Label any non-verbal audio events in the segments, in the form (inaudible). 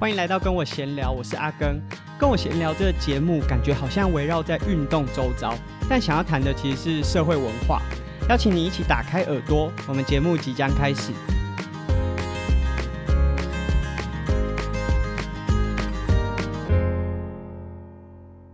欢迎来到跟我闲聊，我是阿根。跟我闲聊这个节目，感觉好像围绕在运动周遭，但想要谈的其实是社会文化。邀请你一起打开耳朵，我们节目即将开始。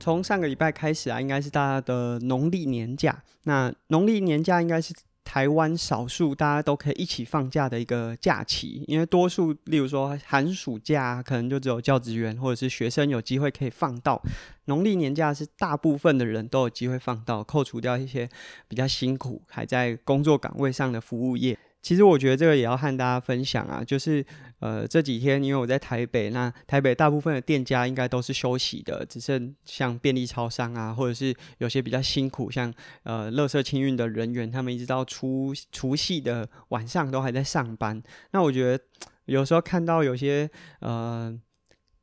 从上个礼拜开始啊，应该是大家的农历年假。那农历年假应该是。台湾少数大家都可以一起放假的一个假期，因为多数，例如说寒暑假，可能就只有教职员或者是学生有机会可以放到。农历年假是大部分的人都有机会放到，扣除掉一些比较辛苦还在工作岗位上的服务业。其实我觉得这个也要和大家分享啊，就是呃这几天因为我在台北，那台北大部分的店家应该都是休息的，只剩像便利超商啊，或者是有些比较辛苦，像呃垃圾清运的人员，他们一直到除除夕的晚上都还在上班。那我觉得有时候看到有些呃。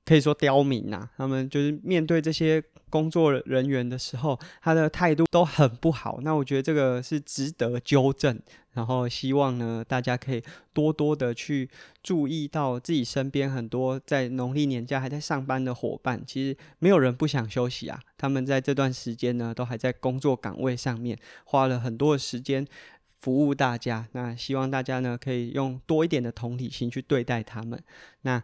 可以说刁民呐，他们就是面对这些工作人员的时候，他的态度都很不好。那我觉得这个是值得纠正，然后希望呢，大家可以多多的去注意到自己身边很多在农历年假还在上班的伙伴。其实没有人不想休息啊，他们在这段时间呢，都还在工作岗位上面花了很多的时间服务大家。那希望大家呢，可以用多一点的同理心去对待他们。那。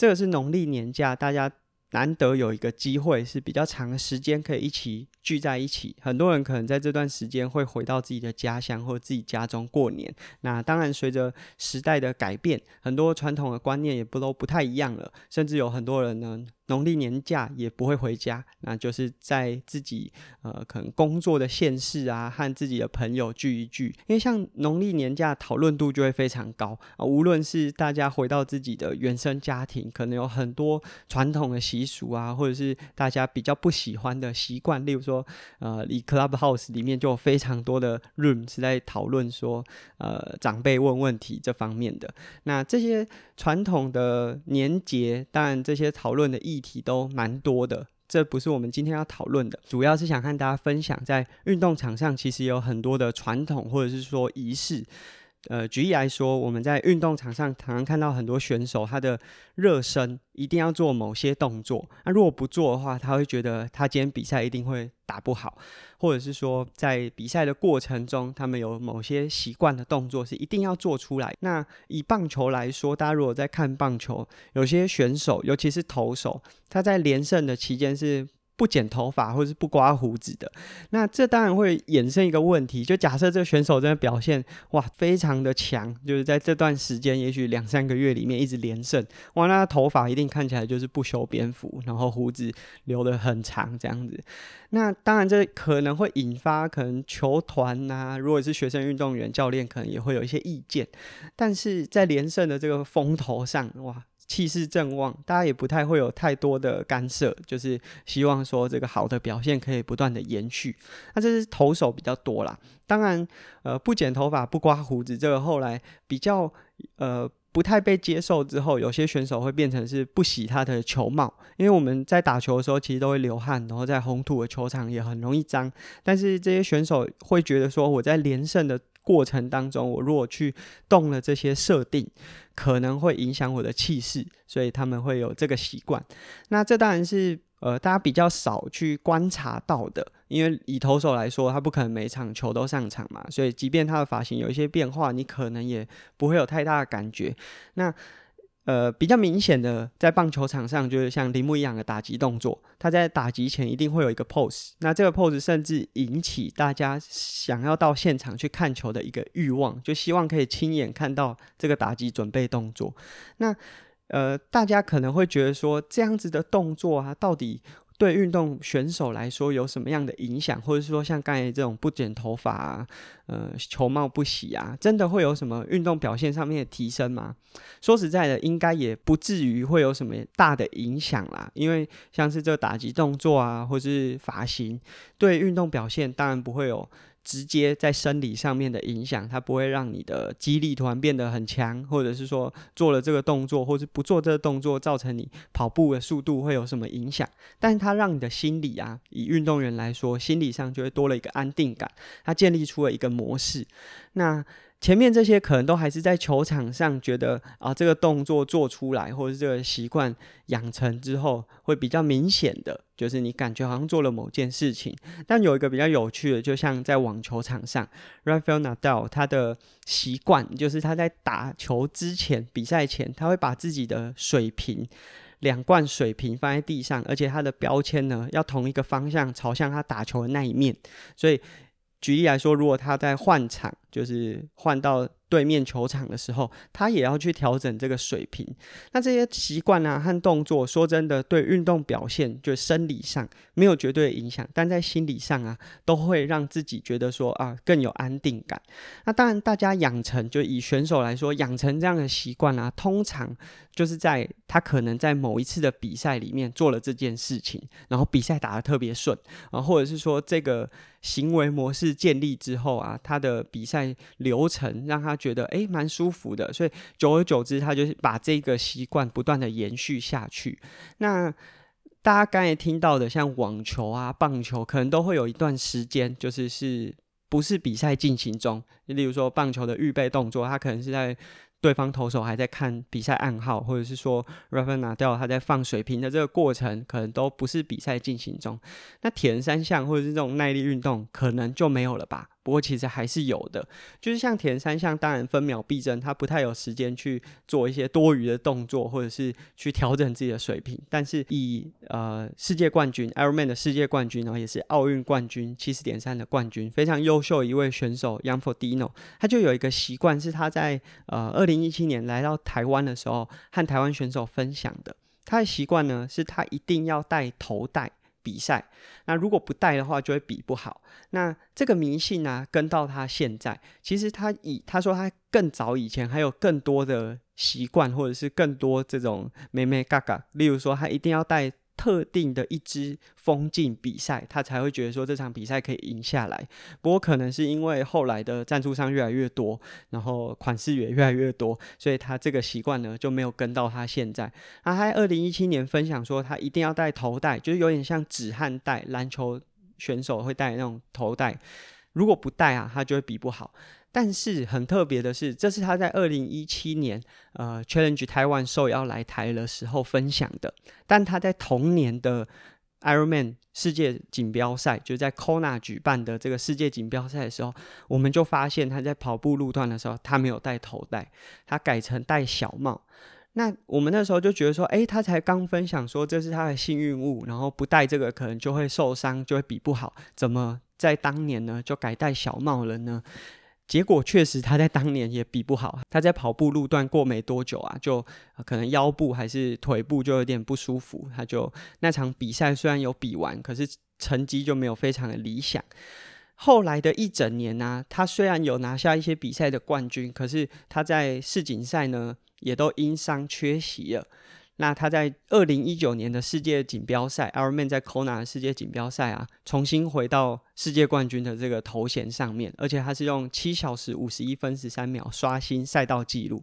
这个是农历年假，大家难得有一个机会是比较长的时间可以一起聚在一起。很多人可能在这段时间会回到自己的家乡或自己家中过年。那当然，随着时代的改变，很多传统的观念也不都不太一样了，甚至有很多人呢。农历年假也不会回家，那就是在自己呃可能工作的县市啊，和自己的朋友聚一聚。因为像农历年假讨论度就会非常高啊，无论是大家回到自己的原生家庭，可能有很多传统的习俗啊，或者是大家比较不喜欢的习惯，例如说呃，以 Clubhouse 里面就有非常多的 room 是在讨论说呃长辈问问题这方面的。那这些传统的年节，当然这些讨论的意。议题都蛮多的，这不是我们今天要讨论的，主要是想和大家分享，在运动场上其实有很多的传统或者是说仪式。呃，举例来说，我们在运动场上常常看到很多选手，他的热身一定要做某些动作，那如果不做的话，他会觉得他今天比赛一定会打不好，或者是说在比赛的过程中，他们有某些习惯的动作是一定要做出来。那以棒球来说，大家如果在看棒球，有些选手，尤其是投手，他在连胜的期间是。不剪头发或是不刮胡子的，那这当然会衍生一个问题。就假设这个选手真的表现哇非常的强，就是在这段时间，也许两三个月里面一直连胜，哇，那他头发一定看起来就是不修边幅，然后胡子留得很长这样子。那当然这可能会引发可能球团呐、啊，如果是学生运动员，教练可能也会有一些意见。但是在连胜的这个风头上，哇。气势正旺，大家也不太会有太多的干涉，就是希望说这个好的表现可以不断的延续。那这是投手比较多啦，当然，呃，不剪头发、不刮胡子，这个后来比较呃不太被接受之后，有些选手会变成是不洗他的球帽，因为我们在打球的时候其实都会流汗，然后在红土的球场也很容易脏，但是这些选手会觉得说我在连胜的。过程当中，我如果去动了这些设定，可能会影响我的气势，所以他们会有这个习惯。那这当然是呃大家比较少去观察到的，因为以投手来说，他不可能每场球都上场嘛，所以即便他的发型有一些变化，你可能也不会有太大的感觉。那呃，比较明显的，在棒球场上，就是像铃木一样的打击动作，他在打击前一定会有一个 pose，那这个 pose 甚至引起大家想要到现场去看球的一个欲望，就希望可以亲眼看到这个打击准备动作。那呃，大家可能会觉得说，这样子的动作啊，到底对运动选手来说有什么样的影响，或者说像刚才这种不剪头发啊，呃，球帽不洗啊，真的会有什么运动表现上面的提升吗？说实在的，应该也不至于会有什么大的影响啦。因为像是这打击动作啊，或是发型，对运动表现当然不会有。直接在生理上面的影响，它不会让你的肌力突然变得很强，或者是说做了这个动作，或是不做这个动作，造成你跑步的速度会有什么影响？但是它让你的心理啊，以运动员来说，心理上就会多了一个安定感，它建立出了一个模式。那前面这些可能都还是在球场上觉得啊，这个动作做出来，或者是这个习惯养成之后，会比较明显的，就是你感觉好像做了某件事情。但有一个比较有趣的，就像在网球场上，Rafael Nadal 他的习惯就是他在打球之前，比赛前，他会把自己的水瓶，两罐水瓶放在地上，而且他的标签呢，要同一个方向朝向他打球的那一面，所以。举例来说，如果他在换场，就是换到对面球场的时候，他也要去调整这个水平。那这些习惯啊和动作，说真的，对运动表现就生理上没有绝对的影响，但在心理上啊，都会让自己觉得说啊更有安定感。那当然，大家养成就以选手来说，养成这样的习惯啊，通常就是在他可能在某一次的比赛里面做了这件事情，然后比赛打得特别顺啊，或者是说这个。行为模式建立之后啊，他的比赛在流程让他觉得诶蛮舒服的，所以久而久之，他就是把这个习惯不断的延续下去。那大家刚才听到的，像网球啊、棒球，可能都会有一段时间，就是是不是比赛进行中？例如说棒球的预备动作，他可能是在。对方投手还在看比赛暗号，或者是说 Rafael Nadal 他在放水平的这个过程，可能都不是比赛进行中。那铁人三项或者是这种耐力运动，可能就没有了吧？不过其实还是有的，就是像田三项，当然分秒必争，他不太有时间去做一些多余的动作，或者是去调整自己的水平。但是以呃世界冠军 Ironman 的世界冠军，然后也是奥运冠军七十点三的冠军，非常优秀一位选手 Jan Frodeno，他就有一个习惯，是他在呃二零一七年来到台湾的时候，和台湾选手分享的。他的习惯呢，是他一定要戴头带。比赛，那如果不带的话，就会比不好。那这个迷信呢、跟到他现在，其实他以他说他更早以前还有更多的习惯，或者是更多这种妹妹嘎嘎，例如说他一定要带。特定的一支风镜比赛，他才会觉得说这场比赛可以赢下来。不过可能是因为后来的赞助商越来越多，然后款式也越来越多，所以他这个习惯呢就没有跟到他现在。他在二零一七年分享说，他一定要戴头带，就是有点像止汗带，篮球选手会戴那种头带。如果不戴啊，他就会比不好。但是很特别的是，这是他在二零一七年呃 Challenge Taiwan 受邀来台的时候分享的。但他在同年的 Ironman 世界锦标赛，就在 Kona 举办的这个世界锦标赛的时候，我们就发现他在跑步路段的时候，他没有戴头带，他改成戴小帽。那我们那时候就觉得说，诶，他才刚分享说这是他的幸运物，然后不戴这个可能就会受伤，就会比不好。怎么在当年呢就改戴小帽了呢？结果确实，他在当年也比不好。他在跑步路段过没多久啊，就可能腰部还是腿部就有点不舒服。他就那场比赛虽然有比完，可是成绩就没有非常的理想。后来的一整年呢、他虽然有拿下一些比赛的冠军，可是他在世锦赛呢也都因伤缺席了。那他在二零一九年的世界锦标赛 i r m a n 在 Kona 的世界锦标赛啊，重新回到世界冠军的这个头衔上面，而且他是用七小时五十一分十三秒刷新赛道记录。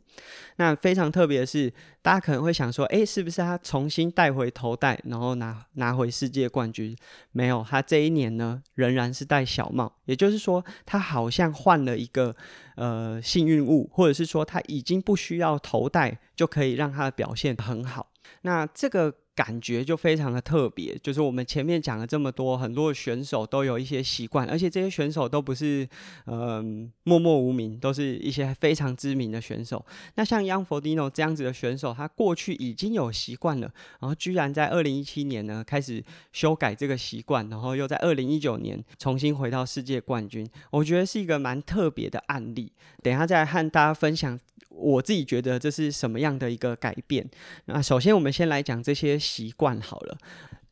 那非常特别的是，大家可能会想说，诶，是不是他重新戴回头带，然后拿拿回世界冠军？没有，他这一年呢，仍然是戴小帽，也就是说，他好像换了一个呃幸运物，或者是说他已经不需要头带，就可以让他的表现很好。那这个。感觉就非常的特别，就是我们前面讲了这么多，很多的选手都有一些习惯，而且这些选手都不是嗯、默默无名，都是一些非常知名的选手。那像 Young Frodeno 这样子的选手，他过去已经有习惯了，然后居然在二零一七年呢开始修改这个习惯，然后又在二零一九年重新回到世界冠军，我觉得是一个蛮特别的案例。等一下再和大家分享。我自己觉得这是什么样的一个改变？那首先我们先来讲这些习惯好了。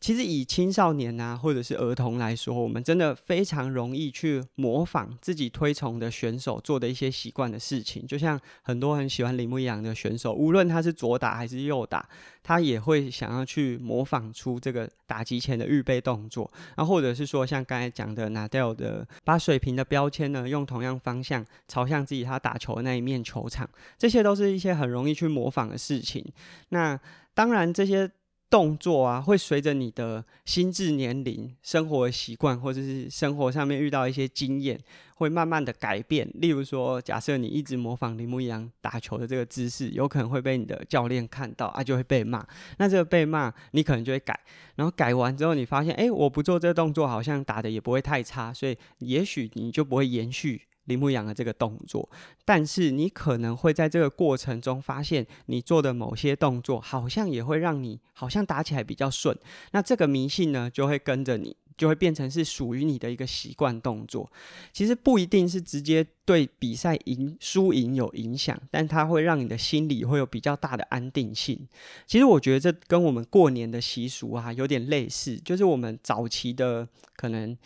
其实以青少年啊，或者是儿童来说，我们真的非常容易去模仿自己推崇的选手做的一些习惯的事情。就像很多很喜欢铃木一样的选手，无论他是左打还是右打，他也会想要去模仿出这个打击前的预备动作。然后或者是说，像刚才讲的 Nadal 的，把水平的标签呢，用同样方向朝向自己他打球的那一面球场，这些都是一些很容易去模仿的事情。那当然这些。动作啊，会随着你的心智年龄、生活习惯，或者是生活上面遇到一些经验，会慢慢的改变。例如说，假设你一直模仿铃木一郎打球的这个姿势，有可能会被你的教练看到啊，就会被骂。那这个被骂，你可能就会改。然后改完之后，你发现，哎，我不做这个动作，好像打的也不会太差，所以也许你就不会延续。铃木一郎的这个动作，但是你可能会在这个过程中发现，你做的某些动作好像也会让你好像打起来比较顺。那这个迷信呢，就会跟着你，就会变成是属于你的一个习惯动作。其实不一定是直接对比赛赢输赢有影响，但它会让你的心理会有比较大的安定性。其实我觉得这跟我们过年的习俗啊有点类似，就是我们早期的可能。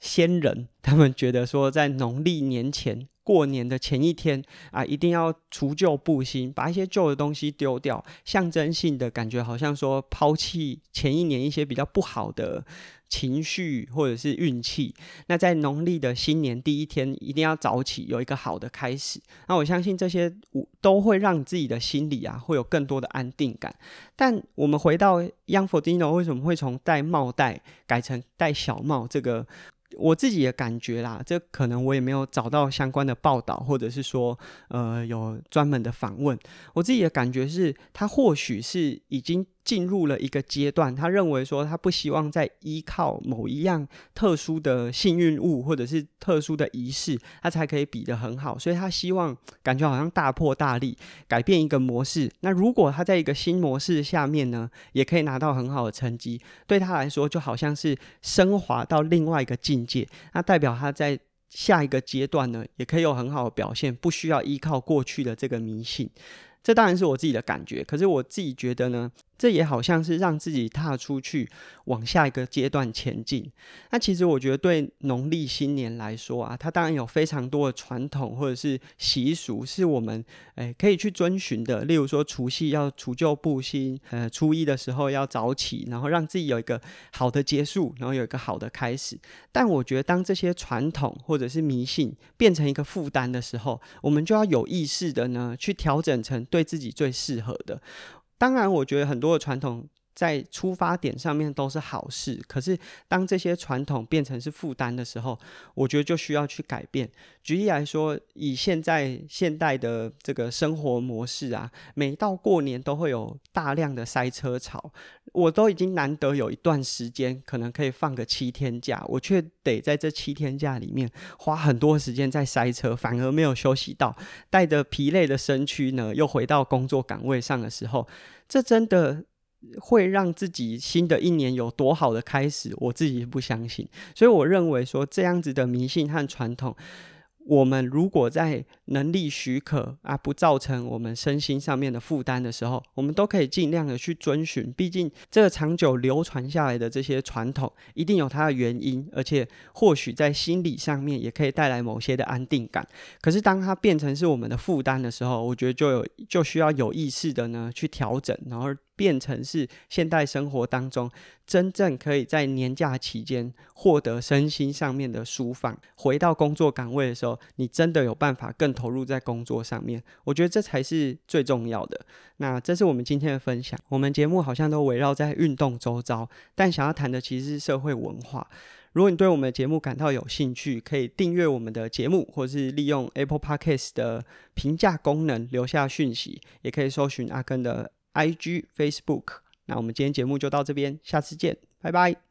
先人 (laughs) 他们觉得说，在农历年前过年的前一天啊，一定要除旧布新，把一些旧的东西丢掉，象征性的感觉好像说抛弃前一年一些比较不好的情绪或者是运气。那在农历的新年第一天，一定要早起，有一个好的开始。那我相信这些都会让自己的心里啊会有更多的安定感。但我们回到 Young Frodeno 为什么会从戴帽戴改成戴小帽这个？我自己的感觉啦，这可能我也没有找到相关的报道，或者是说，呃，有专门的访问。我自己的感觉是，他或许是已经。进入了一个阶段，他认为说他不希望再依靠某一样特殊的幸运物或者是特殊的仪式，他才可以比得很好，所以他希望感觉好像大破大立，改变一个模式。那如果他在一个新模式下面呢，也可以拿到很好的成绩，对他来说就好像是升华到另外一个境界。那代表他在下一个阶段呢，也可以有很好的表现，不需要依靠过去的这个迷信。这当然是我自己的感觉，可是我自己觉得呢。这也好像是让自己踏出去，往下一个阶段前进。那其实我觉得，对农历新年来说啊，它当然有非常多的传统或者是习俗，是我们诶可以去遵循的。例如说，除夕要除旧布新，呃，初一的时候要早起，然后让自己有一个好的结束，然后有一个好的开始。但我觉得，当这些传统或者是迷信变成一个负担的时候，我们就要有意识的呢，去调整成对自己最适合的。当然，我觉得很多的传统在出发点上面都是好事，可是当这些传统变成是负担的时候，我觉得就需要去改变。举例来说，以现在现代的这个生活模式啊，每到过年都会有大量的塞车潮，我都已经难得有一段时间可能可以放个七天假，我却得在这七天假里面花很多时间在塞车，反而没有休息到，带着疲累的身躯呢，又回到工作岗位上的时候。这真的会让自己新的一年有多好的开始？我自己不相信，所以我认为说，这样子的迷信和传统。我们如果在能力许可啊，不造成我们身心上面的负担的时候，我们都可以尽量的去遵循。毕竟这个长久流传下来的这些传统，一定有它的原因，而且或许在心理上面也可以带来某些的安定感。可是当它变成是我们的负担的时候，我觉得就有就需要有意识的呢去调整，然后。变成是现代生活当中真正可以在年假期间获得身心上面的舒放，回到工作岗位的时候，你真的有办法更投入在工作上面。我觉得这才是最重要的。那这是我们今天的分享。我们节目好像都围绕在运动周遭，但想要谈的其实是社会文化。如果你对我们的节目感到有兴趣，可以订阅我们的节目，或是利用 Apple Podcast 的评价功能留下讯息，也可以搜寻阿根的。IG、Facebook，那我们今天节目就到这边，下次见，拜拜。